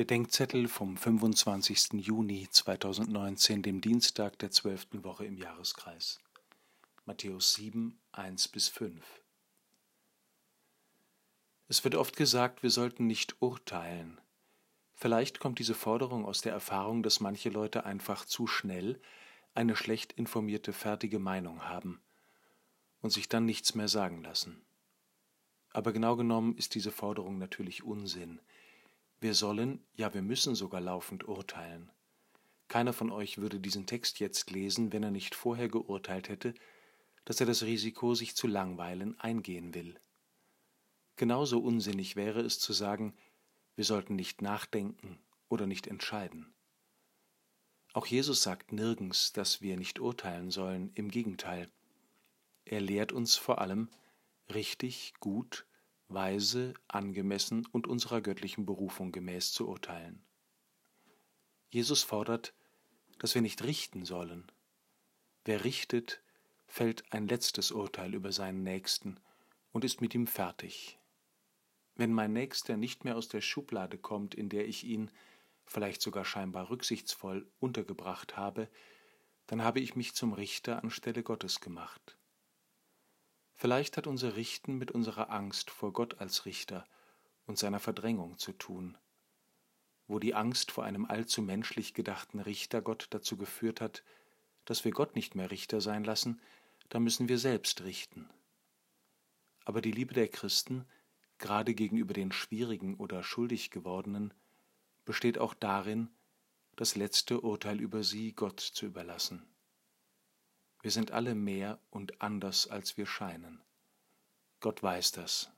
Bedenkzettel vom 25. Juni 2019, dem Dienstag der zwölften Woche im Jahreskreis. Matthäus 7, 1 bis 5. Es wird oft gesagt, wir sollten nicht urteilen. Vielleicht kommt diese Forderung aus der Erfahrung, dass manche Leute einfach zu schnell eine schlecht informierte, fertige Meinung haben und sich dann nichts mehr sagen lassen. Aber genau genommen ist diese Forderung natürlich Unsinn. Wir sollen, ja wir müssen sogar laufend urteilen. Keiner von euch würde diesen Text jetzt lesen, wenn er nicht vorher geurteilt hätte, dass er das Risiko, sich zu langweilen, eingehen will. Genauso unsinnig wäre es zu sagen, wir sollten nicht nachdenken oder nicht entscheiden. Auch Jesus sagt nirgends, dass wir nicht urteilen sollen, im Gegenteil. Er lehrt uns vor allem, richtig, gut weise, angemessen und unserer göttlichen Berufung gemäß zu urteilen. Jesus fordert, dass wir nicht richten sollen. Wer richtet, fällt ein letztes Urteil über seinen Nächsten und ist mit ihm fertig. Wenn mein Nächster nicht mehr aus der Schublade kommt, in der ich ihn, vielleicht sogar scheinbar rücksichtsvoll, untergebracht habe, dann habe ich mich zum Richter anstelle Gottes gemacht. Vielleicht hat unser Richten mit unserer Angst vor Gott als Richter und seiner Verdrängung zu tun. Wo die Angst vor einem allzu menschlich gedachten Richter Gott dazu geführt hat, dass wir Gott nicht mehr Richter sein lassen, da müssen wir selbst richten. Aber die Liebe der Christen, gerade gegenüber den schwierigen oder schuldig gewordenen, besteht auch darin, das letzte Urteil über sie Gott zu überlassen. Wir sind alle mehr und anders, als wir scheinen. Gott weiß das.